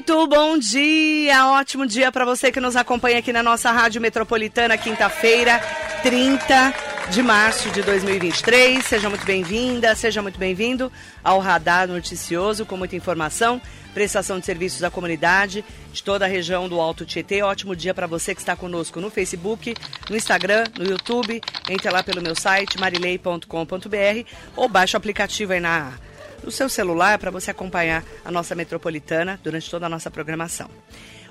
Muito bom dia, ótimo dia para você que nos acompanha aqui na nossa Rádio Metropolitana, quinta-feira, 30 de março de 2023. Seja muito bem-vinda, seja muito bem-vindo ao Radar Noticioso com muita informação, prestação de serviços à comunidade de toda a região do Alto Tietê. Ótimo dia para você que está conosco no Facebook, no Instagram, no YouTube. Entre lá pelo meu site marilei.com.br ou baixe o aplicativo aí na no seu celular para você acompanhar a nossa metropolitana durante toda a nossa programação.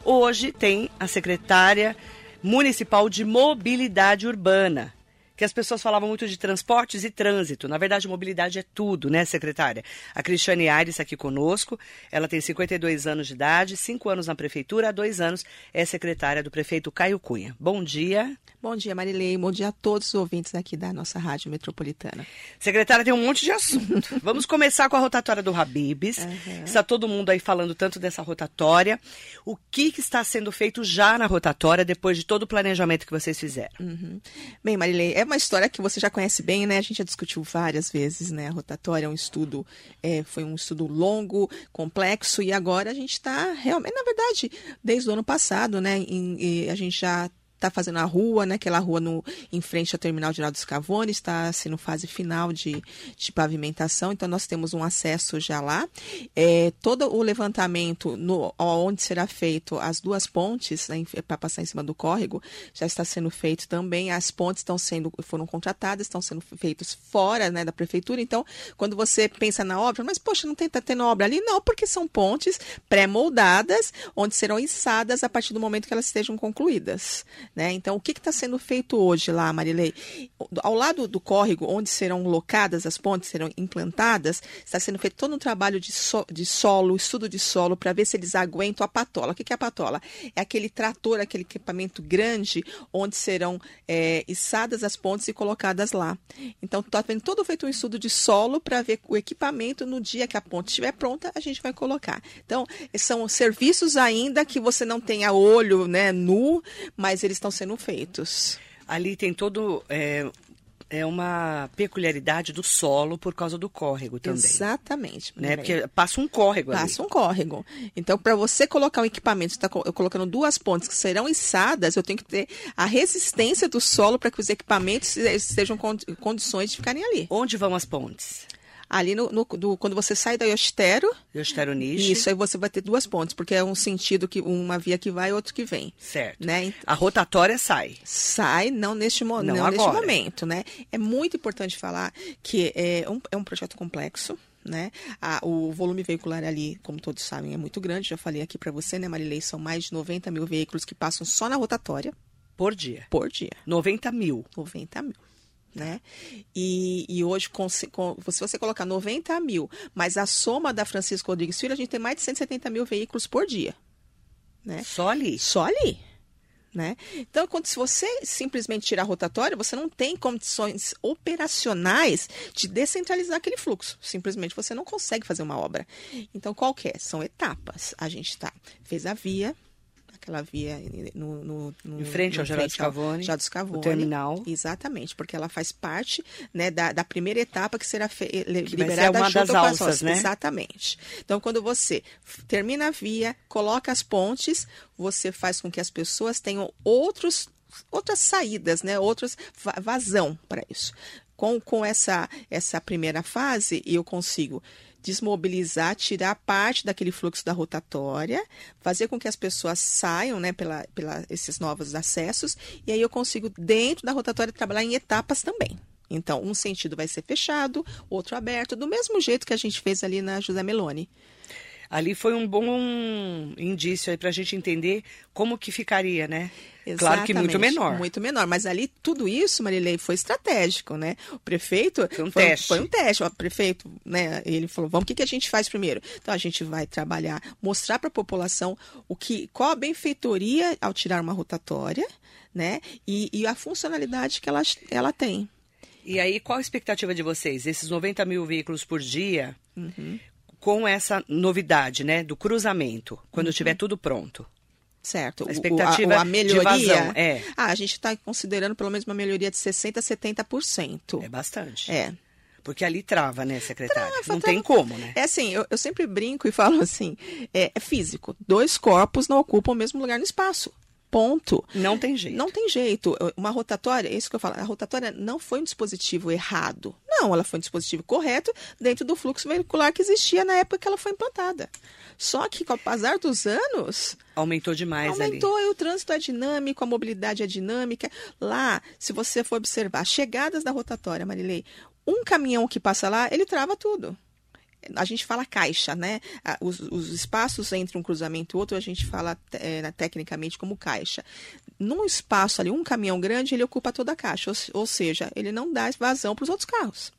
Hoje tem a secretária municipal de mobilidade urbana, que as pessoas falavam muito de transportes e trânsito. Na verdade, mobilidade é tudo, né, secretária? A Cristiane Aires aqui conosco. Ela tem 52 anos de idade, 5 anos na prefeitura, há dois anos é secretária do prefeito Caio Cunha. Bom dia. Bom dia, Marilei. Bom dia a todos os ouvintes aqui da nossa Rádio Metropolitana. Secretária, tem um monte de assunto. Vamos começar com a rotatória do Habibs. Uhum. Está todo mundo aí falando tanto dessa rotatória. O que, que, está sendo feito já na rotatória, depois de todo o planejamento que vocês fizeram? Uhum. Bem, Marilei, é uma história que você já conhece bem, né? A gente já discutiu várias vezes, né? A rotatória é um estudo, é, foi um estudo longo, complexo, e agora a gente está realmente, na verdade, desde o ano passado, né? Em, a gente já está fazendo a rua, né? Aquela rua no, em frente ao terminal de Geraldo Scavone, está no fase final de, de pavimentação, então nós temos um acesso já lá. É, todo o levantamento no, onde será feito as duas pontes, né, para passar em cima do córrego, já está sendo feito também. As pontes estão sendo, foram contratadas, estão sendo feitos fora né, da prefeitura. Então, quando você pensa na obra, mas poxa, não tem tá tendo obra ali? Não, porque são pontes pré-moldadas, onde serão içadas a partir do momento que elas estejam concluídas. Né? Então, o que está sendo feito hoje lá, Marilei? Ao lado do córrego, onde serão locadas as pontes, serão implantadas, está sendo feito todo um trabalho de, so, de solo, estudo de solo, para ver se eles aguentam a patola. O que, que é a patola? É aquele trator, aquele equipamento grande, onde serão é, içadas as pontes e colocadas lá. Então, está vendo todo feito um estudo de solo para ver o equipamento no dia que a ponte estiver pronta, a gente vai colocar. Então, são serviços ainda que você não tem a olho né, nu, mas eles estão sendo feitos. Ali tem todo. É, é uma peculiaridade do solo por causa do córrego também. Exatamente. Né? Porque passa um córrego ali. Passa um córrego. Então, para você colocar um equipamento, você está colocando duas pontes que serão içadas, eu tenho que ter a resistência do solo para que os equipamentos estejam em condições de ficarem ali. Onde vão as pontes? Ali no, no do, quando você sai da Yostero. Yostero Nishi. Isso, aí você vai ter duas pontes, porque é um sentido que uma via que vai e outro que vem. Certo. Né? A rotatória sai. Sai, não neste, mo não, não neste momento, né? É muito importante falar que é um, é um projeto complexo. Né? O volume veicular ali, como todos sabem, é muito grande. Já falei aqui para você, né, Marilei? São mais de 90 mil veículos que passam só na rotatória. Por dia. Por dia. 90 mil. 90 mil né? E, e hoje, com, com, se você colocar 90 mil, mas a soma da Francisco Rodrigues Filho, a gente tem mais de 170 mil veículos por dia. Né? Só ali? Só ali. Né? Então, quando, se você simplesmente tirar a rotatória, você não tem condições operacionais de descentralizar aquele fluxo. Simplesmente você não consegue fazer uma obra. Então, qual que é? São etapas. A gente tá, fez a via, aquela via no, no, no em frente ao Geraldo Scavone, Geraldo Scavone, terminal. Exatamente, porque ela faz parte né, da, da primeira etapa que será fe, que liberada uma das alças, né? Exatamente. Então, quando você termina a via, coloca as pontes, você faz com que as pessoas tenham outros outras saídas, né? Outros vazão para isso. Com, com essa essa primeira fase, eu consigo desmobilizar, tirar parte daquele fluxo da rotatória, fazer com que as pessoas saiam, né, pela, pela esses novos acessos, e aí eu consigo, dentro da rotatória, trabalhar em etapas também. Então, um sentido vai ser fechado, outro aberto, do mesmo jeito que a gente fez ali na José Meloni ali foi um bom indício aí para a gente entender como que ficaria, né? Exatamente, claro que muito menor. Muito menor, mas ali tudo isso, Marilei, foi estratégico, né? O prefeito foi um foi, teste. Foi um teste. O prefeito, né? Ele falou, vamos, o que, que a gente faz primeiro? Então a gente vai trabalhar, mostrar para a população o que, qual a benfeitoria ao tirar uma rotatória, né? E, e a funcionalidade que ela, ela tem. E aí, qual a expectativa de vocês? Esses 90 mil veículos por dia, uhum com essa novidade, né, do cruzamento, quando uhum. tiver tudo pronto. Certo. A expectativa o, a, a melhoria, de vazão, é. Ah, a gente está considerando pelo menos uma melhoria de 60% a 70%. É bastante. É. Porque ali trava, né, secretária? Trava, não trava. tem como, né? É assim, eu, eu sempre brinco e falo assim: é, é físico. Dois corpos não ocupam o mesmo lugar no espaço. Ponto. Não tem jeito. Não tem jeito. Uma rotatória, é isso que eu falo, a rotatória não foi um dispositivo errado. Não, ela foi um dispositivo correto dentro do fluxo veicular que existia na época que ela foi implantada. Só que com o passar dos anos, Aumentou demais aumentou ali. e o trânsito é dinâmico, a mobilidade é dinâmica. Lá, se você for observar chegadas da rotatória, Marilei, um caminhão que passa lá, ele trava tudo a gente fala caixa, né? Os, os, espaços entre um cruzamento e outro a gente fala é, tecnicamente como caixa. Num espaço ali, um caminhão grande, ele ocupa toda a caixa, ou, ou seja, ele não dá vazão para os outros carros.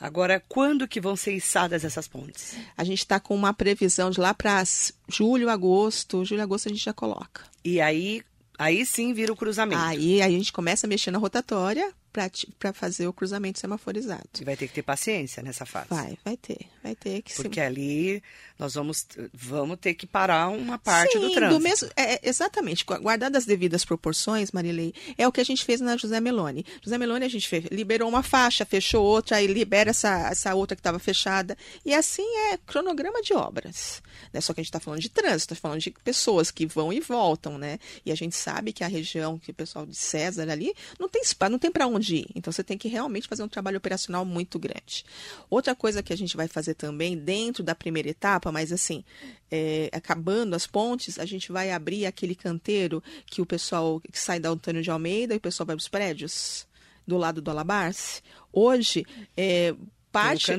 Agora, quando que vão ser içadas essas pontes? A gente está com uma previsão de lá para julho, agosto. Julho, agosto a gente já coloca. E aí, aí sim vira o cruzamento. Aí, aí a gente começa a mexer na rotatória para fazer o cruzamento semaforizado. E vai ter que ter paciência nessa fase. Vai, vai ter, vai ter que Porque ali nós vamos, vamos ter que parar uma parte Sim, do trânsito. Do mesmo, é, exatamente, guardadas as devidas proporções, Marilei, é o que a gente fez na José Meloni. José Meloni a gente fez, liberou uma faixa, fechou outra, aí libera essa, essa outra que estava fechada. E assim é cronograma de obras. Né? Só que a gente está falando de trânsito, está falando de pessoas que vão e voltam, né? E a gente sabe que a região, que o pessoal de César ali, não tem não tem para onde ir. Então você tem que realmente fazer um trabalho operacional muito grande. Outra coisa que a gente vai fazer também dentro da primeira etapa, mas assim, é, acabando as pontes, a gente vai abrir aquele canteiro que o pessoal que sai da Antônio de Almeida e o pessoal vai para os prédios do lado do Alabarce. Hoje, é, parte,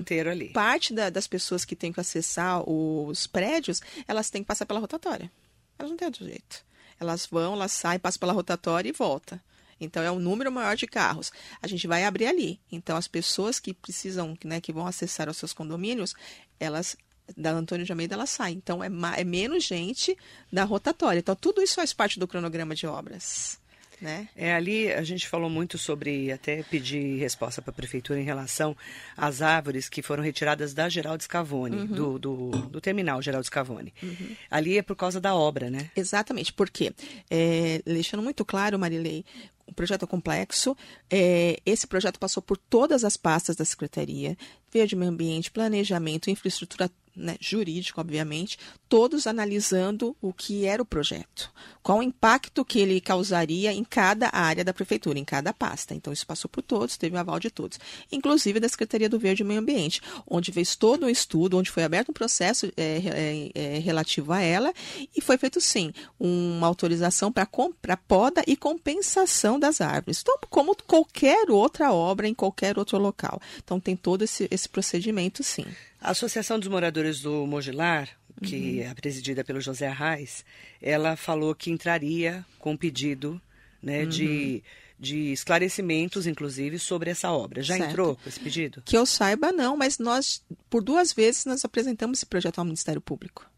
parte da, das pessoas que têm que acessar os prédios, elas têm que passar pela rotatória. Elas não têm outro jeito. Elas vão, elas saem, passam pela rotatória e voltam. Então, é um número maior de carros. A gente vai abrir ali. Então, as pessoas que precisam, né, que vão acessar os seus condomínios, elas da Antônio de Almeida, ela sai. Então, é, é menos gente da rotatória. Então, tudo isso faz parte do cronograma de obras. Né? É ali a gente falou muito sobre até pedir resposta para a prefeitura em relação às árvores que foram retiradas da Geraldo Scavone, uhum. do, do, do, terminal Geraldo Scavone. Uhum. Ali é por causa da obra, né? Exatamente, porque é, deixando muito claro, Marilei, o projeto é complexo. É, esse projeto passou por todas as pastas da Secretaria, Verde Meio Ambiente, Planejamento, Infraestrutura né, jurídico, obviamente, todos analisando o que era o projeto, qual o impacto que ele causaria em cada área da prefeitura, em cada pasta. Então, isso passou por todos, teve o aval de todos, inclusive da Secretaria do Verde e Meio Ambiente, onde fez todo um estudo, onde foi aberto um processo é, é, é, relativo a ela e foi feito, sim, uma autorização para poda e compensação das árvores, então, como qualquer outra obra em qualquer outro local. Então, tem todo esse, esse procedimento, sim. A Associação dos Moradores do Mogilar, que uhum. é presidida pelo José Arraes, ela falou que entraria com pedido né, uhum. de, de esclarecimentos, inclusive, sobre essa obra. Já certo. entrou com esse pedido? Que eu saiba, não, mas nós, por duas vezes, nós apresentamos esse projeto ao Ministério Público.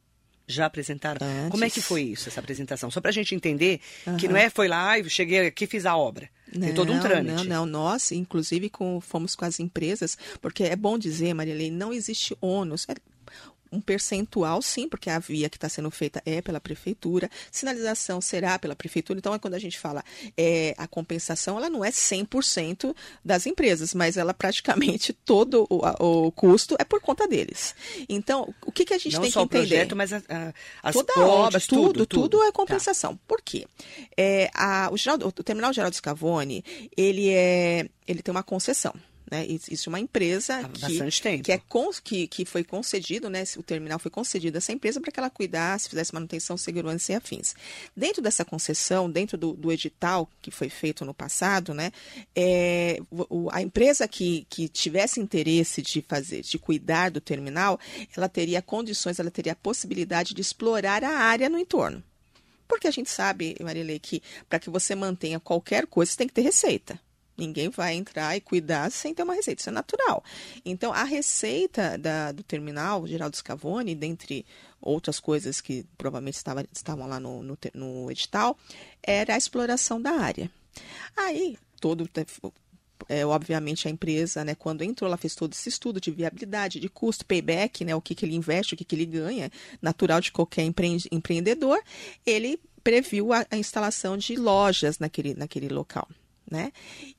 Já apresentaram? Antes. Como é que foi isso, essa apresentação? Só para a gente entender uhum. que não é foi lá e cheguei aqui fiz a obra. Não, Tem todo um trâmite. Não, não. Nós, inclusive, com, fomos com as empresas, porque é bom dizer, Marilei, não existe ônus. É, um percentual, sim, porque a via que está sendo feita é pela prefeitura, sinalização será pela prefeitura. Então, é quando a gente fala é, a compensação, ela não é 100% das empresas, mas ela praticamente todo o, o, custo é por conta deles. Então, o que, que a gente não tem que entender? Não só o projeto, mas a, a, as Toda pontes, obra, tudo, tudo, tudo, tudo é tá. compensação. Tá. Por quê? É, a, o, Geraldo, o Terminal Geraldo Scavone, ele, é, ele tem uma concessão. Né? Isso é uma empresa Há que, que, é que, que foi concedido, né? o terminal foi concedido a essa empresa para que ela cuidasse, fizesse manutenção, segurança e afins. Dentro dessa concessão, dentro do, do edital que foi feito no passado, né? É, o, a empresa que, que tivesse interesse de fazer, de cuidar do terminal, ela teria condições, ela teria a possibilidade de explorar a área no entorno. Porque a gente sabe, Marilei, que para que você mantenha qualquer coisa, você tem que ter receita. Ninguém vai entrar e cuidar sem ter uma receita, isso é natural. Então, a receita da, do terminal Geraldo Scavone, dentre outras coisas que provavelmente estava, estavam lá no, no, no edital, era a exploração da área. Aí, todo é, obviamente a empresa, né, quando entrou, ela fez todo esse estudo de viabilidade, de custo, payback, né, o que, que ele investe, o que, que ele ganha, natural de qualquer empreendedor, ele previu a, a instalação de lojas naquele, naquele local. Né?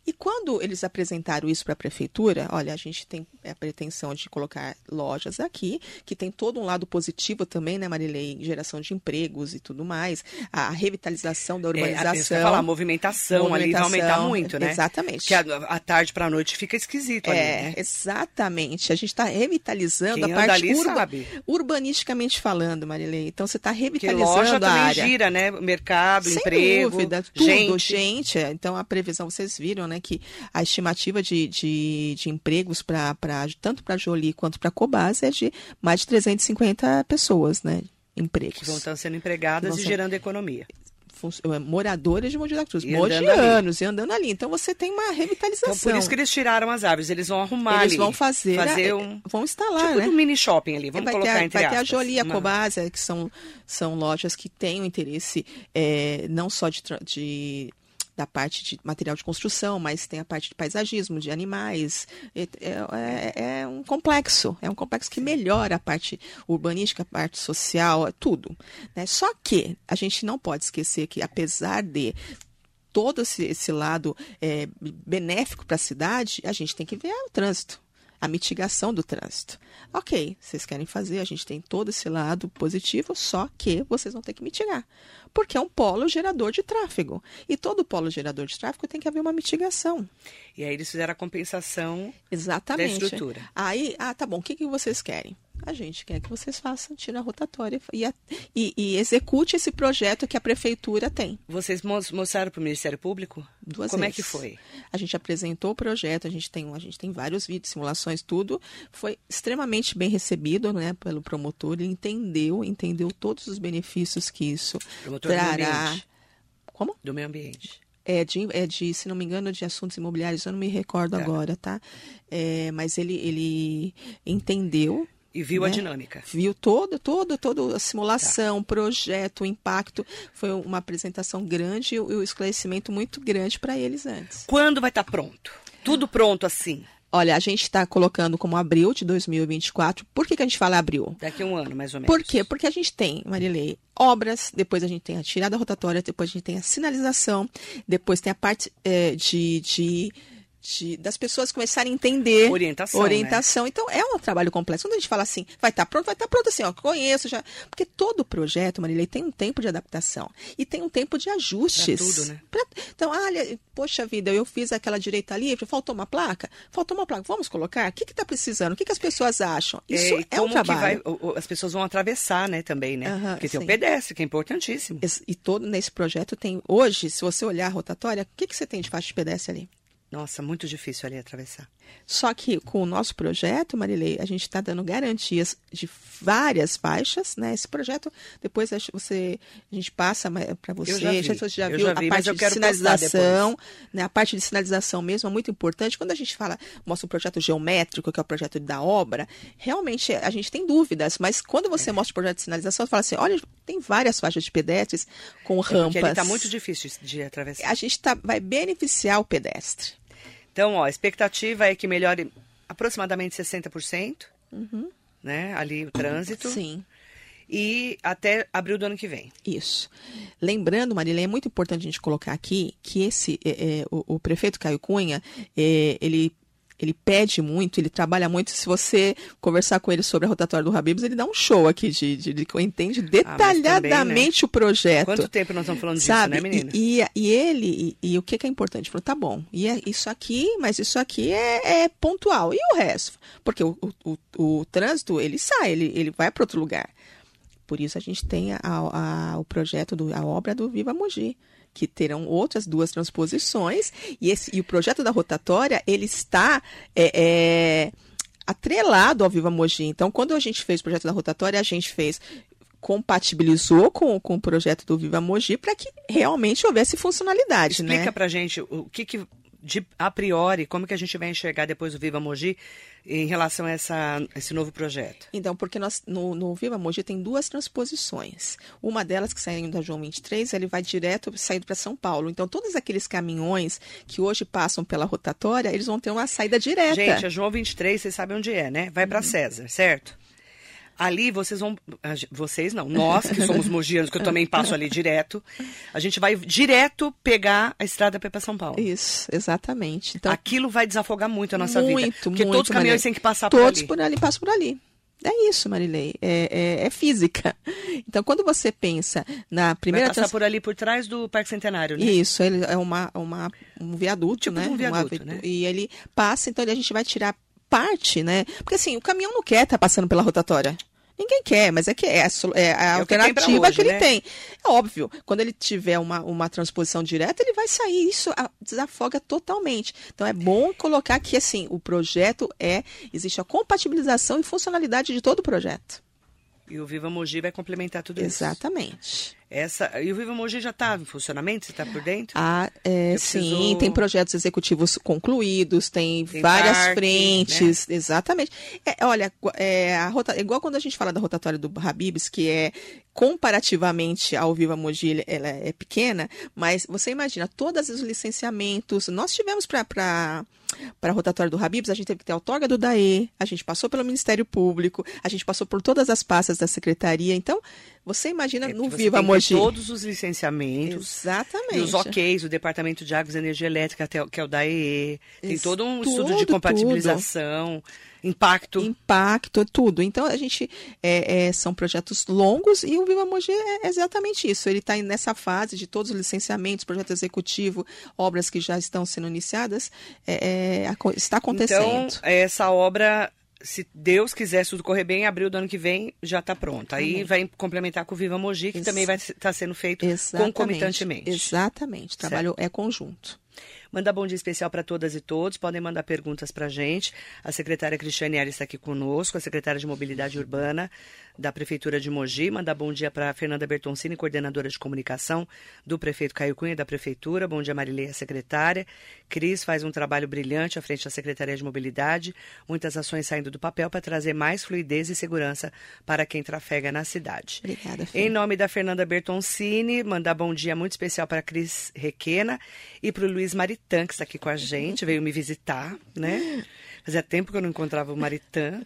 E quando eles apresentaram isso para a prefeitura, olha, a gente tem a pretensão de colocar lojas aqui, que tem todo um lado positivo também, né, Marilei? Geração de empregos e tudo mais, a revitalização da urbanização. É, falar, a movimentação, movimentação ali vai aumentar muito, né? Exatamente. Que a, tarde para a noite fica esquisito ali, é, né? Exatamente. A gente está revitalizando Quem a parte urba, sabe. urbanisticamente falando, Marilei. Então você está revitalizando loja a também área. gira, né? Mercado, Sem emprego, dúvida, tudo, gente. gente. Então a previsão, vocês viram, né, que a estimativa de, de, de empregos para tanto para Jolie quanto para Cobas é de mais de 350 pessoas, né? Empregos. Que vão estar sendo empregadas e ser... gerando economia. Eh, moradores de Mogi da Cruz, E mogianos, e andando ali. Então você tem uma revitalização. Então, por isso que eles tiraram as árvores, eles vão arrumar Eles ali. vão fazer, fazer eh, um vão instalar, tipo né? um mini shopping ali, vamos vai colocar ter, entre vai ter a aspas. Jolie e a Cobasa, que são, são lojas que têm o interesse eh, não só de, de- da parte de material de construção, mas tem a parte de paisagismo, de animais. É, é- é um complexo, é um complexo que melhora a parte urbanística, a parte social, é tudo. né? Só que a gente não pode esquecer que, apesar de todo esse, esse lado é, benéfico para a cidade, a gente tem que ver o trânsito, a mitigação do trânsito. Ok, vocês querem fazer, a gente tem todo esse lado positivo, só que vocês vão ter que mitigar. Porque é um polo gerador de tráfego. E todo polo gerador de tráfego tem que haver uma mitigação. E aí eles fizeram a compensação Exatamente. da estrutura. Aí, ah, tá bom, o que, que vocês querem? A gente quer que vocês façam, tira a rotatória e, e- e execute esse projeto que a prefeitura tem. Vocês mos- mostraram para o Ministério Público? Duas Como é vezes. que foi? A gente apresentou o projeto, a gente tem, a gente tem vários vídeos, simulações, tudo. Foi extremamente bem recebido né, pelo promotor. Ele entendeu, entendeu todos os benefícios que isso Promotor do trará. ambiente. Como? Do meio ambiente. É de, é de, se não me engano, de assuntos imobiliários, eu não me recordo Tá. agora, tá? É, mas ele, ele entendeu E viu a Né? dinâmica. viu todo, todo, toda a simulação, Tá. projeto, impacto. Foi uma apresentação grande e o esclarecimento muito grande para eles antes. Quando vai estar pronto? Tudo pronto assim? Olha, a gente está colocando como abril de 2024. Por que, que a gente fala abril? Daqui a um ano, mais ou menos. Por quê? Porque a gente tem, Marilei, obras, depois a gente tem a tirada rotatória, depois a gente tem a sinalização, depois tem a parte eh, de, de, de- das pessoas começarem a entender. Orientação, né? Orientação. Então, é um trabalho complexo. Quando a gente fala assim, vai estar pronto, vai estar pronto assim, ó, conheço já. Porque todo projeto, Marilei, tem um tempo de adaptação e tem um tempo de ajustes. Pra tudo, né? Pra- Então, olha, poxa vida, eu fiz aquela direita livre, faltou uma placa? Faltou uma placa, vamos colocar? O que está precisando? O que, que as pessoas acham? Isso e é, um trabalho. vai- as pessoas vão atravessar, né, também, né? Aham, Porque tem sim. o pedestre, que é importantíssimo. Esse- E todo nesse projeto tem. Hoje, se você olhar a rotatória, o que, que você tem de faixa de pedestre ali? Nossa, muito difícil ali atravessar. Só que com o nosso projeto, Marilei, a gente está dando garantias de várias faixas, né? Esse projeto, depois você, a gente passa para você, Eu já vi, já eu viu já vi, a parte de sinalização, né? A parte de sinalização mesmo é muito importante. Quando a gente fala, mostra um projeto geométrico, que é o projeto da obra, realmente a gente tem dúvidas, mas quando você mostra o projeto de sinalização, você fala assim, olha, tem várias faixas de pedestres com É rampas. porque está muito difícil de- de atravessar. a gente tá, vai beneficiar o pedestre. Então, ó, a expectativa é que melhore aproximadamente 60%, né? Ali o trânsito. Uhum. Sim, E até abril do ano que vem. isso. Lembrando, Marilene, é muito importante a gente colocar aqui que esse é, é, o, o prefeito Caio Cunha, é, ele ele pede muito, ele trabalha muito. Se você conversar com ele sobre a rotatória do Habibs, ele dá um show aqui de, de, de entende detalhadamente o projeto. Quanto tempo nós estamos falando disso, Sabe? né, menina? E, e, e ele, e, e o que, que é importante? Falou, tá bom, e é isso aqui, mas isso aqui é, é pontual. E o resto? Porque o, o, o, o trânsito, ele sai, ele, ele vai para outro lugar. Por isso a gente tem a, a- o projeto, do, a obra do Viva Mogi, que terão outras duas transposições. E, esse, e o projeto da rotatória, ele está é, é, atrelado ao Viva Mogi. Então, quando a gente fez o projeto da rotatória, a gente fez compatibilizou com, com o projeto do Viva Mogi para que realmente houvesse funcionalidade, Explica né? pra gente o que, que de, a priori, como que a gente vai enxergar depois do Viva Mogi em relação a essa, esse novo projeto. Então, porque nós no, no Viva Mogi tem duas transposições. Uma delas que saindo da João 23, ele vai direto saindo para São Paulo. Então, todos aqueles caminhões que hoje passam pela rotatória, eles vão ter uma saída direta. Gente, a João 23, vocês sabem onde é, né? Vai Uhum. pra César, certo? Ali vocês vão. Vocês não, nós que somos mogianos, que eu também passo ali direto. A gente vai direto pegar a estrada para São Paulo. Isso, exatamente. Então, Aquilo vai desafogar muito a nossa vida. muito, Porque muito, todos os caminhões Marilei. têm que passar por Todos ali. por ali passam por ali. É isso, Marilei. É, é- é física. Então, quando você pensa na Vai primeira passar trans- por ali por trás do Parque Centenário, né? Isso, ele é uma, uma, um viaduto, Tipo né? um viaduto, Uma- né? E ele passa, então a gente vai tirar parte, né? Porque assim, o caminhão não quer estar passando pela rotatória. Ninguém quer, mas é que é é a É o que alternativa hoje, que ele né? tem. É óbvio, quando ele tiver uma, uma transposição direta, ele vai sair, isso desafoga totalmente. Então é bom colocar que assim, o projeto é, existe a compatibilização e funcionalidade de todo o projeto. E o Viva Mogi vai complementar tudo isso. Exatamente. Essa, e o Viva Mogi já está em funcionamento? Você está por dentro? Ah, é, sim, tem projetos executivos concluídos, tem, Tem várias parque, frentes, exatamente. É, olha, é, a rota, igual quando a gente fala da rotatória do Habibs, que é comparativamente ao Viva Mogi, ela é pequena, mas você imagina, todos os licenciamentos, nós tivemos para para a rotatória do Habibs, a gente teve que ter a outorga do DAE, a gente passou pelo Ministério Público, a gente passou por todas as pastas da Secretaria, então, você imagina É, no Viva tem Mogi. todos os licenciamentos. Exatamente. E os OKs, o Departamento de Águas e Energia Elétrica, que é o DAE. Tem Isso, todo um tudo, estudo de compatibilização, impacto. impacto, tudo. Então a gente é, é, são projetos longos e o Viva Mogi é exatamente isso. Ele está nessa fase de todos os licenciamentos, projeto executivo, obras que já estão sendo iniciadas, é, é, está Então, acontecendo. essa obra, se Deus quiser, se tudo correr bem, abril do ano que vem já está pronta. Aí vai complementar com o Viva Mogi, que Ex- também vai estar sendo feito Exatamente. concomitantemente. Exatamente. Trabalho é conjunto. Manda bom dia especial para todas e todos. Podem mandar perguntas para a gente. A secretária Cristiane Aires está aqui conosco, a secretária de Mobilidade Urbana da Prefeitura de Mogi. Manda bom dia para Fernanda Bertoncini, coordenadora de comunicação do prefeito Caio Cunha da Prefeitura. Bom dia, Marilei, a secretária. Cris faz um trabalho brilhante à frente da Secretaria de Mobilidade. Muitas ações saindo do papel para trazer mais fluidez e segurança para quem trafega na cidade. Obrigada, Fê. Em nome da Fernanda Bertoncini, mandar bom dia muito especial para Cris Requena e para o Luiz Maritã, que está aqui com a gente, veio me visitar, né? Fazia tempo que eu não encontrava o Maritã.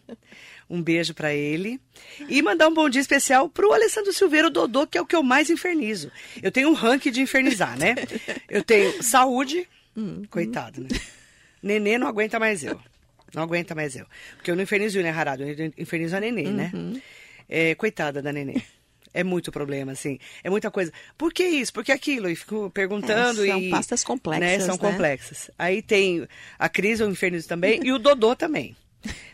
Um beijo para ele. E mandar um bom dia especial para o Alessandro Silveira, o Dodô, que é o que eu mais infernizo. Eu tenho um ranking de infernizar, né? Eu tenho saúde, coitado, né? Nenê não aguenta mais eu. Não aguenta mais eu. Porque eu não infernizo o Nenê Harado, eu infernizo a Nenê, né? É, coitada da Nenê. É muito problema, assim. É muita coisa. Por que isso? Por que aquilo? E fico perguntando É, são e... pastas complexas, Né? São né? complexas. Aí tem a Cris, o infernizo também, e o Dodô também.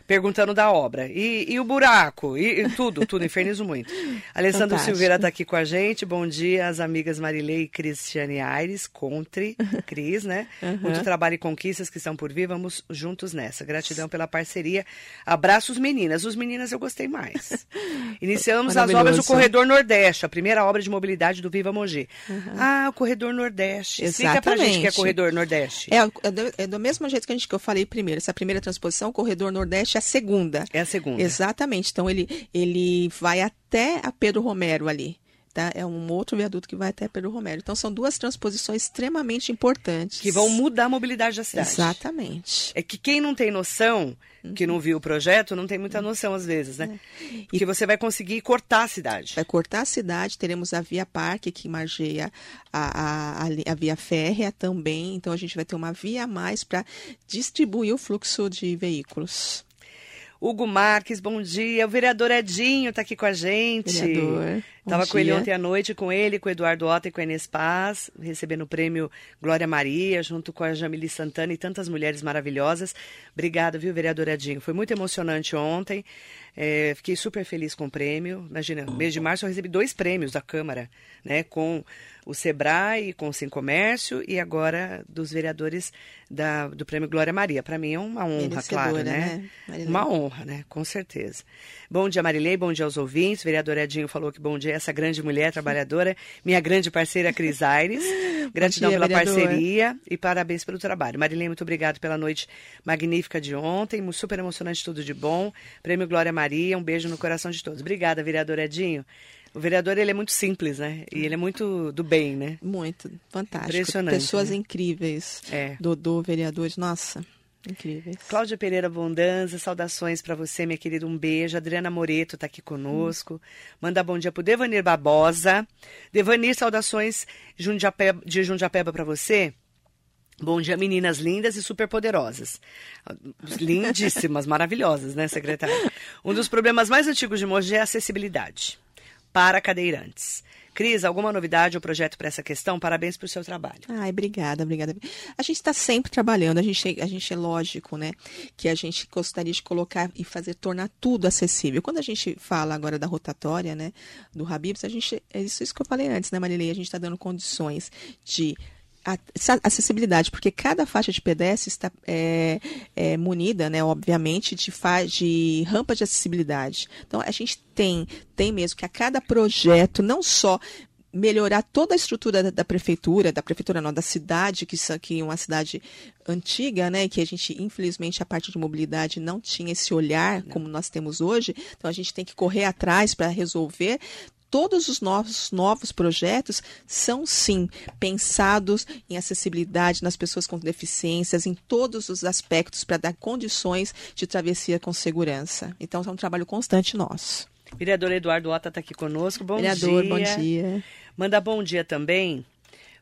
Perguntando da obra. E, e o buraco, e, e tudo, tudo, infernizo muito. Alessandro Fantástico. Silveira está aqui com a gente. Bom dia, as amigas Marilei e Cristiane Aires, Contre, Cris, né? Muito trabalho e conquistas que estão por vir. Vamos juntos nessa. Gratidão pela parceria. Abraços, meninas. Os meninas eu gostei mais. Iniciamos as obras do. Corredor Nordeste, a primeira obra de mobilidade do Viva Mogi. Ah, o Corredor Nordeste. Explica pra gente que é Exatamente. Corredor Nordeste. É, é do, é do mesmo jeito que, a gente, que eu falei primeiro. Essa primeira transposição, o Corredor Nordeste é a segunda. É a segunda. Exatamente. Então ele, ele vai até a Pedro Romero ali. Tá? É um outro viaduto que vai até Pedro Romero. Então são duas transposições extremamente importantes. Que vão mudar a mobilidade da cidade. Exatamente. É que quem não tem noção, que Uhum. não viu o projeto, não tem muita noção às vezes, né? Porque você vai conseguir cortar a cidade. É. Vai cortar a cidade, teremos a Via Parque, que margeia a, a, a, a Via Férrea também. Então, a gente vai ter uma via a mais para distribuir o fluxo de veículos. Hugo Marques, bom dia. O vereador Edinho está aqui com a gente. Vereador, Estava com ele ontem à noite, com ele, com o Eduardo Ota e com a Enes Paz, recebendo o prêmio Glória Maria, junto com a Jamile Santana e tantas mulheres maravilhosas. Obrigada, viu, vereador Edinho? Foi muito emocionante ontem. É, fiquei super feliz com o prêmio. Imagina, no mês de março eu recebi dois prêmios da Câmara, né? Com o Sebrae, com o Sem Comércio e agora dos vereadores da, do prêmio Glória Maria. Para mim é uma honra, Merecedora, claro, né? né? Uma honra, né? Com certeza. Bom dia, Marilei. Bom dia aos ouvintes. O vereador Edinho falou que bom dia essa grande mulher trabalhadora, minha grande parceira Cris Aires. Gratidão dia, pela vereador. parceria e parabéns pelo trabalho. Marilei, muito obrigado pela noite magnífica de ontem. Super emocionante, tudo de bom. Prêmio Glória Maria. Um beijo no coração de todos. Obrigada, vereador Edinho. O vereador, ele é muito simples, né? E ele é muito do bem, né? Muito fantástico. Impressionante, Pessoas né? incríveis. É. Dodô, vereadores, nossa. Incríveis. Cláudia Pereira Bondanza, saudações para você, minha querida. Um beijo. Adriana Moreto está aqui conosco. Manda bom dia pro Devanir Barbosa. Devanir, saudações de Jundiapeba para você. Bom dia, meninas lindas e superpoderosas. Lindíssimas, maravilhosas, né, secretária? Um dos problemas mais antigos de Mogi é a acessibilidade para cadeirantes. Cris, alguma novidade ou projeto para essa questão? Parabéns pelo seu trabalho. Ai, obrigada, obrigada. A gente está sempre trabalhando, a gente, a gente é lógico, né? Que a gente gostaria de colocar e fazer, tornar tudo acessível. Quando a gente fala agora da rotatória, né? Do Habibs, a gente. É isso, isso que eu falei antes, né, Marilei? A gente está dando condições de acessibilidade, porque cada faixa de pedestre está é, é, munida, né, obviamente, de, de rampa de acessibilidade. Então, a gente tem, tem mesmo que a cada projeto, não só melhorar toda a estrutura da, da, prefeitura, da prefeitura não, da cidade, que aqui é uma cidade antiga, né, que a gente, infelizmente, a parte de mobilidade não tinha esse olhar não. como nós temos hoje, então a gente tem que correr atrás para resolver todos os novos, novos projetos são, sim, pensados em acessibilidade nas pessoas com deficiências, em todos os aspectos, para dar condições de travessia com segurança. Então, é um trabalho constante nosso. Vereador Eduardo Ota está aqui conosco. Bom Vereador, dia. bom dia. Manda bom dia também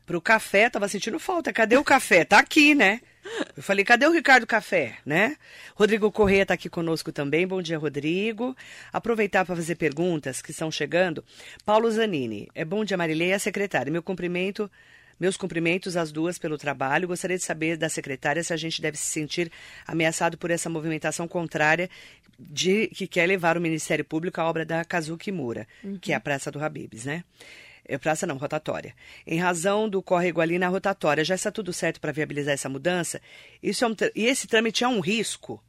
para o café. Tava sentindo falta. Cadê o café? Tá aqui, né? Eu falei, cadê o Ricardo Café, né? Rodrigo Corrêa está aqui conosco também. Bom dia, Rodrigo. Aproveitar para fazer perguntas que estão chegando. Paulo Zanini. É bom dia, Marileia, secretária. Meu cumprimento, meus cumprimentos às duas pelo trabalho. Gostaria de saber da secretária se a gente deve se sentir ameaçado por essa movimentação contrária de que quer levar o Ministério Público à obra da Kazuki Mura, uhum. que é a Praça do Habibs, né? É, praça não, rotatória. Em razão do córrego ali na rotatória, já está tudo certo para viabilizar essa mudança? Isso é um, e esse trâmite é um risco?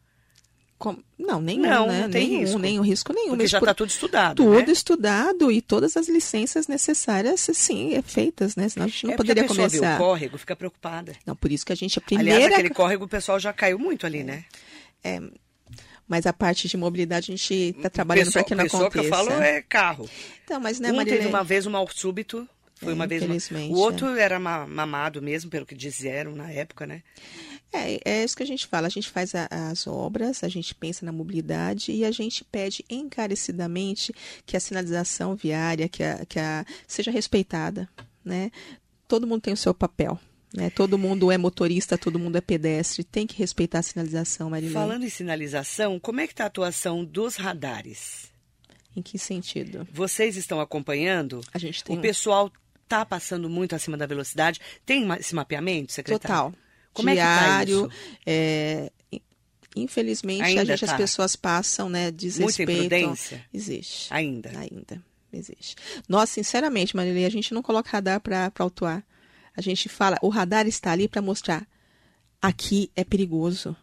Com... Não, nenhum, não, né? Não tem nenhum, risco. nenhum risco nenhum. Porque já está tudo estudado, Tudo né? estudado e todas as licenças necessárias, sim, é feitas, né? Senão a gente não é poderia a começar. Vê o córrego, fica preocupada. Não, por isso que a gente a primeira. Aliás, aquele córrego o pessoal já caiu muito ali, né? É, mas a parte de mobilidade a gente está trabalhando para que não pessoa aconteça. que eu falo é carro. Então, mas né, um Marilene... teve uma vez um mal súbito, foi é, uma vez. Uma... O outro é. era mamado mesmo, pelo que disseram na época, né? É, é isso que a gente fala. A gente faz a, as obras, a gente pensa na mobilidade e a gente pede encarecidamente que a sinalização viária que a, que a, seja respeitada, né? Todo mundo tem o seu papel. Né? Todo mundo é motorista, todo mundo é pedestre, tem que respeitar a sinalização, Marilene. Falando em sinalização, como é que está a atuação dos radares? Em que sentido? Vocês estão acompanhando? A gente tem. O pessoal está passando muito acima da velocidade. Tem esse mapeamento, secretário? Total. Como Diário, é que tá isso? É... Infelizmente, Ainda a gente, tá. as pessoas passam, né, desrespeito. Muita imprudência? Existe. Ainda? Ainda, existe. Nós, sinceramente, Marilei, a gente não coloca radar para autuar. A gente fala, o radar está ali para mostrar, aqui é perigoso.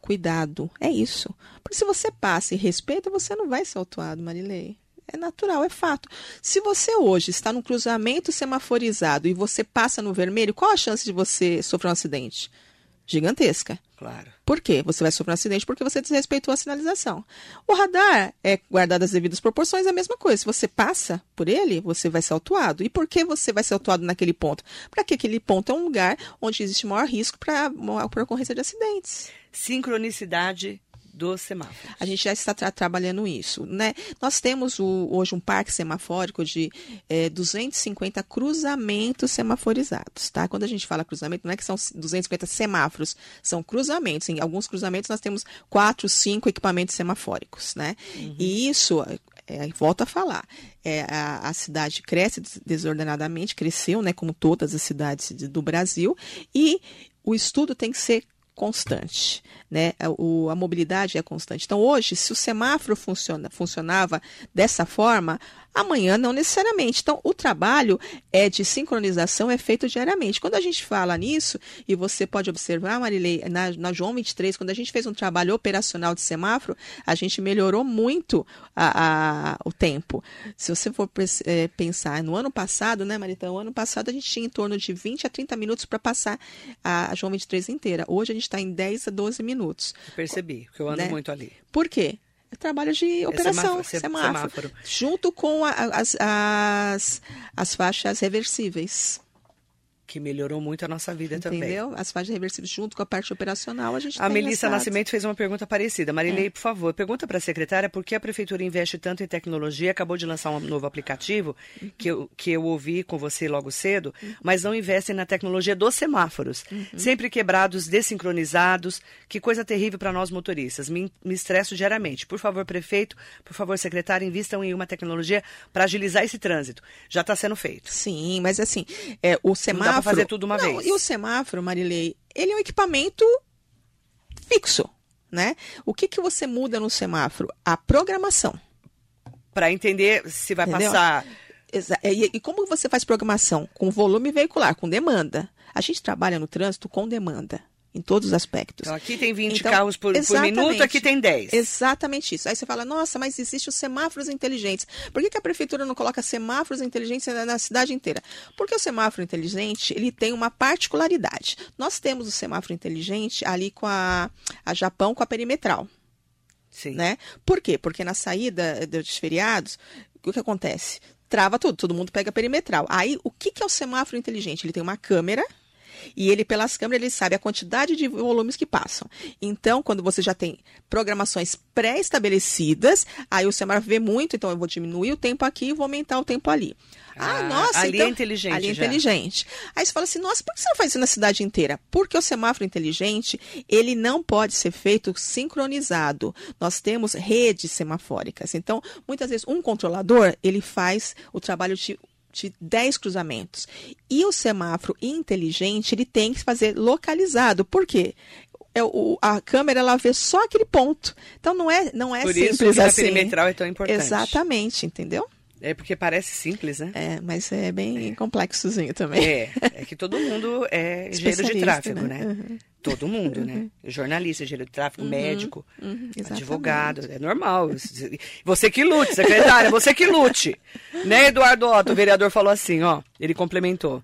Cuidado, é isso. Porque se você passa e respeita, você não vai ser autuado, Marilei. É natural, é fato. Se você hoje está num cruzamento semaforizado e você passa no vermelho, qual a chance de você sofrer um acidente? Gigantesca. Claro. Por quê? Você vai sofrer um acidente porque você desrespeitou a sinalização. O radar é guardado as devidas proporções, é a mesma coisa. Se você passa por ele, você vai ser autuado. E por que você vai ser autuado naquele ponto? Porque aquele ponto é um lugar onde existe maior risco para a ocorrência de acidentes. Sincronicidade dos semáforos. A gente já está tra trabalhando isso, né? Nós temos o, hoje um parque semafórico de é, 250 cruzamentos semaforizados, tá? Quando a gente fala cruzamento, não é que são 250 semáforos, são cruzamentos. Em alguns cruzamentos nós temos quatro, cinco equipamentos semafóricos, né? Uhum. E isso é, volto a falar, é, a, a, cidade cresce desordenadamente, cresceu, né, como todas as cidades do Brasil, e o estudo tem que ser constante, né? O, a mobilidade é constante. Então, hoje, se o semáforo funciona, funcionava dessa forma, amanhã não necessariamente. Então, o trabalho é de sincronização é feito diariamente. Quando a gente fala nisso, e você pode observar, Marilei, na, na João 23, quando a gente fez um trabalho operacional de semáforo, a gente melhorou muito a, a, o tempo. Se você for é, pensar no ano passado, né, Marita? No ano passado a gente tinha em torno de 20 a 30 minutos para passar a, a João 23 inteira. Hoje a gente está em 10 a 12 minutos. Eu percebi, porque eu ando né? muito ali. Por quê? É trabalho de operação, é semáforo, semáforo, semáforo, junto com a, as, as, as faixas reversíveis. Que melhorou muito a nossa vida também. Entendeu? As faixas reversíveis junto com a parte operacional, a gente A tem Melissa Nascimento fez uma pergunta parecida. Marilei, É. por favor, pergunta para a secretária por que a prefeitura investe tanto em tecnologia. Acabou de lançar um novo aplicativo Uhum. que eu, que eu ouvi com você logo cedo, mas não investem na tecnologia dos semáforos. Uhum. Sempre quebrados, desincronizados. Que coisa terrível para nós motoristas. Me, me estresso diariamente. Por favor, prefeito, por favor, secretária, invistam em uma tecnologia para agilizar esse trânsito. Já está sendo feito. Sim, mas assim, é, o semáforo. Fazer tudo uma Não, vez. E o semáforo, Marilei, ele é um equipamento fixo, né? O que, que você muda no semáforo? A programação. Para entender se vai Entendeu? passar. E, e como você faz programação? Com volume veicular, com demanda. A gente trabalha no trânsito com demanda, em todos os aspectos. Então, aqui tem 20 Então, carros por, por minuto, aqui tem 10. Exatamente isso. Aí você fala, nossa, mas existe os semáforos inteligentes. Por que, que a prefeitura não coloca semáforos inteligentes na, na cidade inteira? Porque o semáforo inteligente, ele tem uma particularidade. Nós temos o semáforo inteligente ali com a, a Japão, com a perimetral, Sim. né? Por quê? Porque na saída dos feriados, o que acontece? Trava tudo, todo mundo pega a perimetral. Aí, o que, que é o semáforo inteligente? Ele tem uma câmera e ele, pelas câmeras, ele sabe a quantidade de volumes que passam. Então, quando você já tem programações pré-estabelecidas, aí o semáforo vê muito, então eu vou diminuir o tempo aqui e vou aumentar o tempo ali. Ah, Ah, nossa, ali então, é inteligente Ali é inteligente. Aí você fala assim, nossa, por que você não faz isso na cidade inteira? Porque o semáforo inteligente, ele não pode ser feito sincronizado. Nós temos redes semafóricas. Então, muitas vezes, um controlador, ele faz o trabalho de de 10 cruzamentos. E o semáforo inteligente, ele tem que fazer localizado. Por quê? É o, a câmera ela vê só aquele ponto. Então não é não é Por isso simples que a assim. perimetral é tão importante. Exatamente, entendeu? É porque parece simples, né? É, mas é bem complexozinho também. É, é que todo mundo é engenheiro de tráfego, né? né? Todo mundo, né? Jornalista, engenheiro de tráfego, médico, Uhum, advogado, é normal. Você que lute, secretária, você que lute. Né, Eduardo Otto, o vereador falou assim, ó, ele complementou.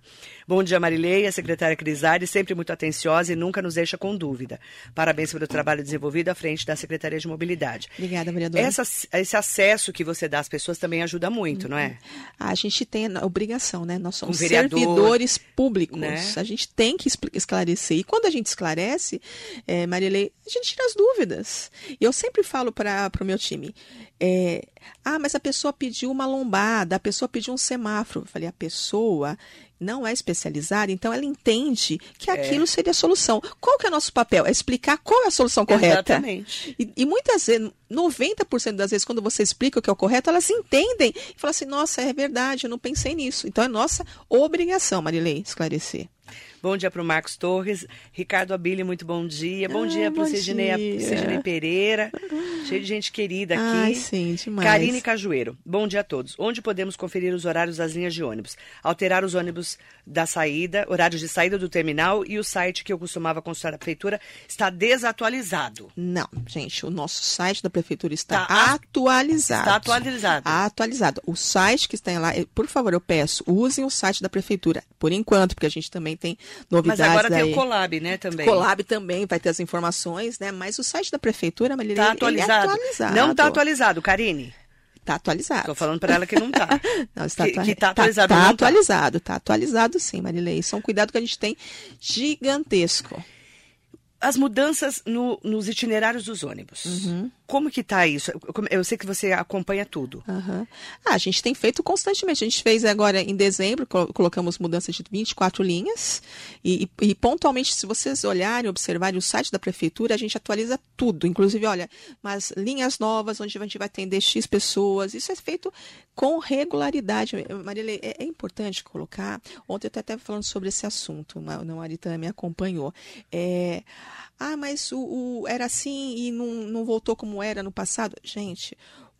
Bom dia, Marilei, a secretária Crisari, sempre muito atenciosa e nunca nos deixa com dúvida. Parabéns pelo trabalho desenvolvido à frente da Secretaria de Mobilidade. Obrigada, vereadora. Essa, esse acesso que você dá às pessoas também ajuda muito, não é? A gente tem a obrigação, né? Nós somos vereador, servidores públicos. né? A gente tem que esclarecer. E quando a gente esclarece, é, Marilei, a gente tira as dúvidas. E eu sempre falo para o meu time: é, ah, mas a pessoa pediu uma lombada, a pessoa pediu um semáforo. Eu falei: a pessoa não é especializada, então ela entende que aquilo seria a solução. Qual que é o nosso papel? É explicar qual é a solução correta. Exatamente. E, e muitas vezes, 90% das vezes, quando você explica o que é o correto, elas entendem e falam assim: nossa, é verdade, eu não pensei nisso. Então é nossa obrigação, Marilei, esclarecer. Bom dia para o Marcos Torres. Ricardo Abili, muito bom dia. Bom Ah, dia para o Sidney. Sidney Pereira. Cheio de gente querida aqui. Ai, sim, demais. Karine Cajueiro. Bom dia a todos. Onde podemos conferir os horários das linhas de ônibus? Alterar os ônibus da saída, horários de saída do terminal e o site que eu costumava consultar da prefeitura está desatualizado. Não, gente, o nosso site da prefeitura está Tá a- atualizado. Está atualizado. Atualizado. O site que está lá, por favor, eu peço, usem o site da prefeitura, por enquanto, porque a gente também tem Mas novidades agora tem o Colab, né, também. Colab também vai ter as informações, né? Mas o site da prefeitura, Marilei, Está ele atualizado. é atualizado. Não está atualizado, Karine. Tá atualizado. Estou falando para ela que não está. Não, está que, que tá atualizado. Tá, não tá. atualizado, tá atualizado sim, Marilei. Isso é um cuidado que a gente tem gigantesco. As mudanças no- nos itinerários dos ônibus. Uhum. Como que tá isso? Eu, sei que você acompanha tudo. Aham. Ah, a gente tem feito constantemente. A gente fez agora em dezembro, colo- colocamos mudanças de 24 linhas. E, e- e pontualmente, se vocês olharem, observarem o site da prefeitura, a gente atualiza tudo. Inclusive, olha, mas linhas novas, onde a gente vai atender X pessoas. Isso é feito com regularidade. Marilei, é, é importante colocar. Ontem eu até falando sobre esse assunto, a Maritana me acompanhou. É, ah, mas o, o- era assim e não, não voltou como era no passado. Gente,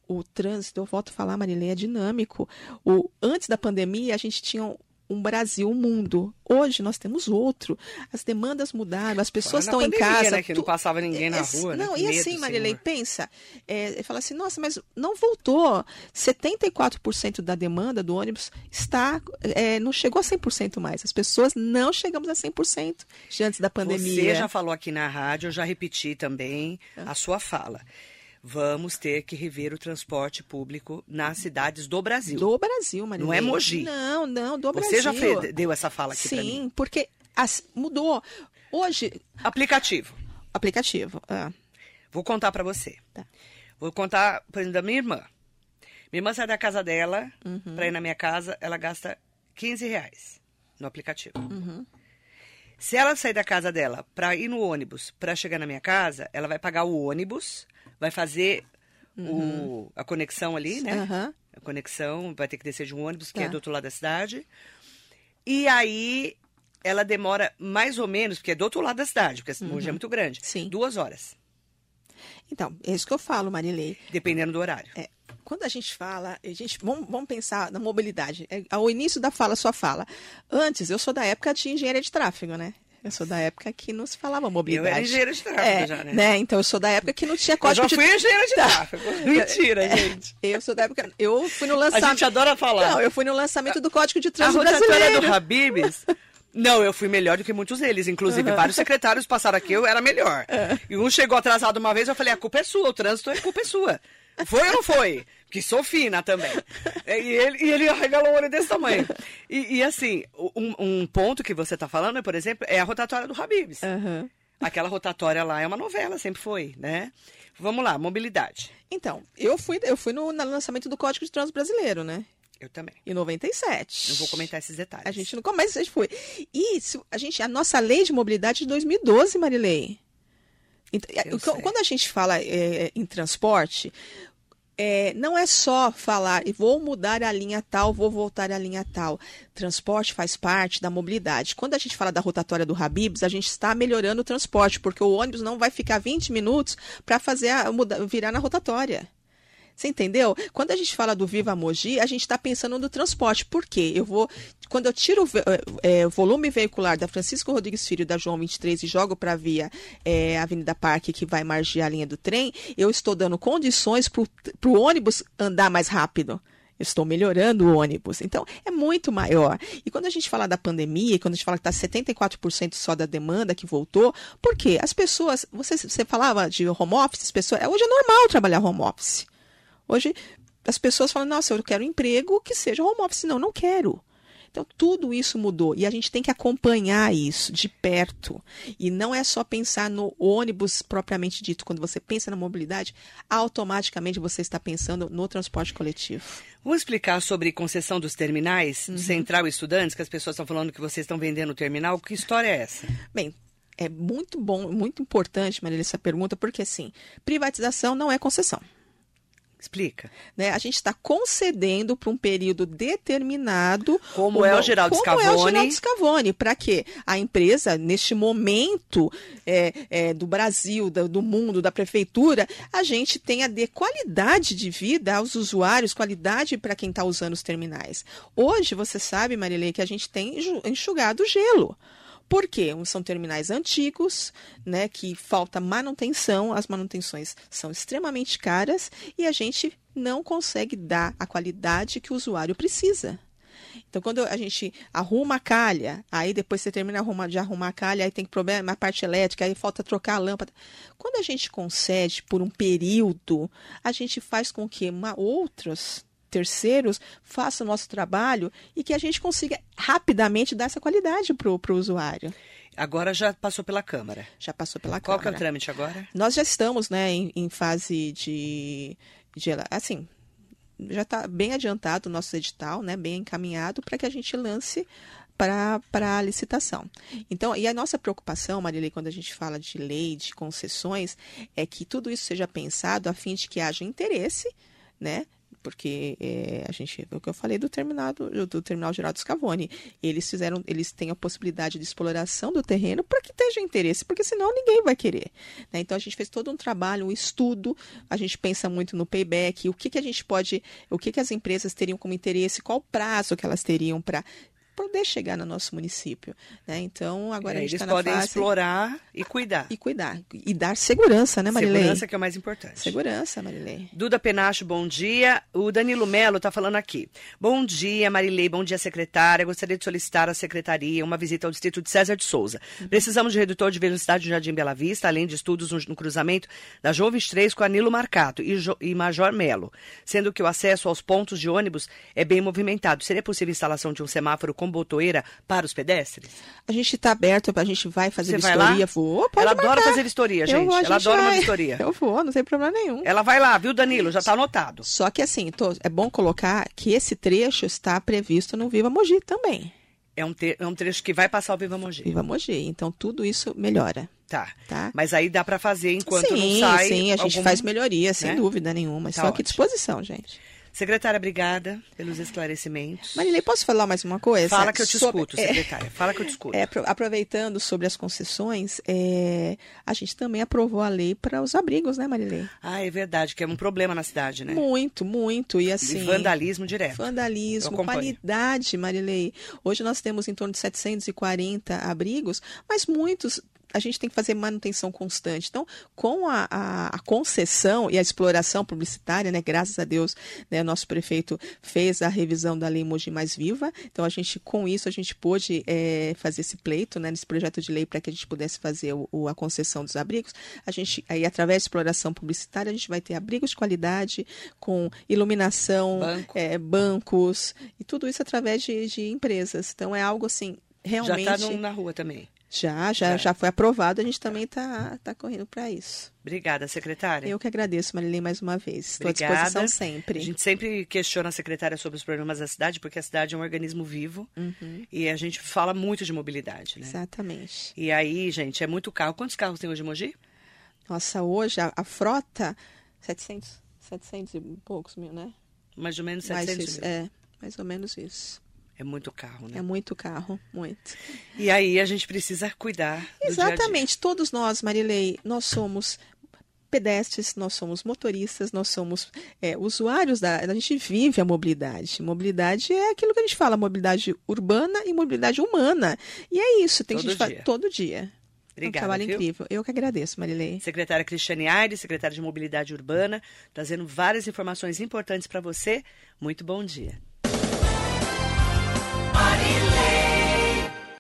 o trânsito, eu volto a falar, Marilei, é dinâmico. O, antes da pandemia, a gente tinha um Brasil, um mundo. Hoje nós temos outro. As demandas mudaram, as pessoas estão em casa. né, que não tu- passava ninguém na é, rua, né? Não, Que e medo, assim, Marilei, Senhor. pensa, é, fala assim, nossa, mas não voltou. 74% da demanda do ônibus está, é, não chegou a 100% mais. As pessoas não chegamos a 100% de antes da pandemia. Você já falou aqui na rádio, eu já repeti também a sua fala. Vamos ter que rever o transporte público nas cidades do Brasil. Do Brasil, Marilei. Não é Mogi. Não, não, do Você Brasil. já fez- deu essa fala aqui. Sim, porque as- mudou. Hoje, Aplicativo. aplicativo. ah, Vou contar pra você. Tá. Vou contar, por exemplo, da minha irmã. Minha irmã sai da casa dela Uhum. pra ir na minha casa, ela gasta 15 reais no aplicativo. Uhum. Se ela sair da casa dela pra ir no ônibus pra chegar na minha casa, ela vai pagar o ônibus, vai fazer o- a conexão ali, né? Uhum. A conexão, vai ter que descer de um ônibus que Tá. é do outro lado da cidade. E aí ela demora mais ou menos, porque é do outro lado da cidade, porque a Mogi é muito grande, Uhum. Sim. duas horas, Então, é isso que eu falo, Marilei. dependendo do horário. É, quando a gente fala, a gente, vamos, vamos pensar na mobilidade. É, ao início da fala, sua fala. Antes, eu sou da época de engenharia de tráfego, né? Eu sou da época que não se falava mobilidade. Eu era engenheira de tráfego é, já, né? Então, eu sou da época que não tinha Eu código já fui de... engenheira de Tá. tráfego. Mentira, gente. Eu sou da época... Eu fui no A lançamento... gente adora falar. Não, eu fui no lançamento do Código de A Trânsito Brasileiro. do Habibs. Não, eu fui melhor do que muitos deles. Inclusive, vários secretários passaram aqui, eu era melhor. É. E um chegou atrasado uma vez, eu falei, a culpa é sua, o trânsito é culpa é sua. Foi ou não foi? Que sou fina também. E ele, e ele arregalou o olho desse tamanho. E, e, assim, um, um ponto que você está falando, por exemplo, é a rotatória do Habibs. Aham. Aquela rotatória lá é uma novela, sempre foi, né? Vamos lá, mobilidade. Então, eu fui, eu fui no, no lançamento do Código de Trânsito Brasileiro, né? Eu também. Em 97. Não vou comentar esses detalhes. A gente não começa, a gente foi. E a gente, a nossa lei de mobilidade é de 2012, Marilei. Então, Eu o- sei. quando a gente fala é, em transporte, é, não é só falar, "E vou mudar a linha tal, vou voltar à linha tal. Transporte faz parte da mobilidade. Quando a gente fala da rotatória do Habibs, a gente está melhorando o transporte, porque o ônibus não vai ficar 20 minutos para fazer a, muda- virar na rotatória. Você entendeu? Quando a gente fala do Viva Mogi, a gente está pensando no transporte. Por quê? Eu vou. Quando eu tiro o eh, volume veicular da Francisco Rodrigues Filho da João 23 e jogo para a via eh, Avenida Parque, que vai margear a linha do trem, eu estou dando condições para o ônibus andar mais rápido. Eu estou melhorando o ônibus. Então, é muito maior. E quando a gente fala da pandemia, quando a gente fala que está 74% só da demanda que voltou, por quê? As pessoas. Você, você falava de home office, as pessoas, hoje é normal trabalhar home office. Hoje as pessoas falam, nossa, eu quero um emprego que seja home office. Não, não quero. Então, tudo isso mudou e a gente tem que acompanhar isso de perto. E não é só pensar no ônibus propriamente dito. Quando você pensa na mobilidade, automaticamente você está pensando no transporte coletivo. Vamos explicar sobre concessão dos terminais, Uhum. Central e Estudantes, que as pessoas estão falando que vocês estão vendendo o terminal. Que história é essa? Bem, é muito bom, muito importante, Marília, essa pergunta, porque assim, privatização não é concessão. Explica. né? A gente está concedendo para um período determinado. Como é o Geraldo Como é o Scavone. Geraldo Scavone. Para quê? A empresa, neste momento é, é, do Brasil, da- do mundo, da prefeitura, a gente tenha de qualidade de vida aos usuários, qualidade para quem está usando os terminais. Hoje, você sabe, Marilei, que a gente tem enxu- enxugado o gelo. Por quê? São terminais antigos, né, que falta manutenção, as manutenções são extremamente caras e a gente não consegue dar a qualidade que o usuário precisa. Então, quando a gente arruma a calha, aí depois você termina de arrumar a calha, aí tem problema na parte elétrica, aí falta trocar a lâmpada. Quando a gente concede por um período, a gente faz com que uma, outros terceiros façam o nosso trabalho e que a gente consiga rapidamente dar essa qualidade para o usuário. Agora já passou pela Câmara. Já passou pela Qual que é o Câmara. trâmite agora? Nós já estamos né, em, em fase de, de. Assim, já está bem adiantado o nosso edital, né, bem encaminhado, para que a gente lance para a licitação. Então, e a nossa preocupação, Marilei, quando a gente fala de lei, de concessões, é que tudo isso seja pensado a fim de que haja interesse, né? Porque é, a gente, o que eu falei do terminal, do, terminal Geraldo Scavone, eles fizeram, eles têm a possibilidade de exploração do terreno para que tenha interesse, porque senão ninguém vai querer. né? Então a gente fez todo um trabalho, um estudo, a gente pensa muito no payback, o que, que a gente pode, o que, que as empresas teriam como interesse, qual o prazo que elas teriam para poder chegar no nosso município. Né? Então, agora É, a gente eles na podem fase... explorar e cuidar. E cuidar. E dar segurança, né, Marilei? Segurança que é o mais importante. Segurança, Marilei. Duda Penacho, bom dia. O Danilo Melo está falando aqui. Bom dia, Marilei. Bom dia, secretária. Gostaria de solicitar à secretaria uma visita ao distrito de César de Souza. Precisamos de redutor de velocidade no Jardim Bela Vista, além de estudos no, no cruzamento da João 23 com Anilo Marcato e, Jo- e Major Melo, sendo que o acesso aos pontos de ônibus é bem movimentado. Seria possível a instalação de um semáforo com botoeira para os pedestres? A gente está aberto, a gente vai fazer Você vai vistoria. lá? Vou, pode Ela adora fazer vistoria, Eu gente. vou, a Ela gente adora uma vai. vistoria. Eu vou, não tem problema nenhum. Ela vai lá, viu, Danilo? Já está anotado. Só que assim, tô- é bom colocar que esse trecho está previsto no Viva Mogi também. É um, te- é um trecho que vai passar o Viva Mogi. Viva Mogi. Então tudo isso melhora, Tá. tá? Mas aí dá para fazer enquanto sim, não sai. sim, a gente algum- faz melhoria, sem né? dúvida nenhuma. Tá aqui ótimo. à disposição, gente. Secretária, obrigada pelos esclarecimentos. Marilei, posso falar mais uma coisa? Fala que eu te Sobre- escuto, é, secretária. Fala que eu te escuto. é, apro- aproveitando sobre as concessões, é, a gente também aprovou a lei para os abrigos, né, Marilei? Ah, é verdade, que é um problema na cidade, né? Muito, muito. E E assim. vandalismo direto. Vandalismo, qualidade, Marilei. Hoje nós temos em torno de 740 abrigos, mas muitos a gente tem que fazer manutenção constante. Então, com a, a- a concessão e a exploração publicitária, né, graças a Deus, né, nosso prefeito fez a revisão da Lei Mogi Mais Viva. Então, a gente, com isso, a gente pôde eh, fazer esse pleito, né, nesse projeto de lei, para que a gente pudesse fazer o- o- a concessão dos abrigos. A gente, aí, através de exploração publicitária, a gente vai ter abrigos de qualidade, com iluminação, Banco. eh, bancos, e tudo isso através de, de empresas. Então, é algo assim, realmente. Já está na rua também. Já, já, Já. já foi aprovado, a gente também está tá correndo para isso. Obrigada, secretária. Eu que agradeço, Marilene, mais uma vez. Estou à disposição sempre. A gente sempre questiona a secretária sobre os problemas da cidade, porque a cidade é um organismo vivo Uhum. e a gente fala muito de mobilidade, né? Exatamente. E aí, gente, é muito carro. Quantos carros tem hoje em Mogi? Nossa, hoje a, a frota, 700, 700 e poucos mil, né? Mais ou menos Mais 700 isso, mil. é, mais ou menos isso. É muito carro, né? É muito carro, muito. E aí a gente precisa cuidar do dia dia. Exatamente, todos nós, Marilei, nós somos pedestres, nós somos motoristas, nós somos é, usuários da. A gente vive a mobilidade. Mobilidade é aquilo que a gente fala, mobilidade urbana e mobilidade humana. E é isso, tem que Todo gente dia. todo dia. é um Obrigada, trabalho viu? incrível. Eu que agradeço, Marilei. Secretária Cristiane Aires, secretária de Mobilidade Urbana, trazendo várias informações importantes para você. Muito bom dia. you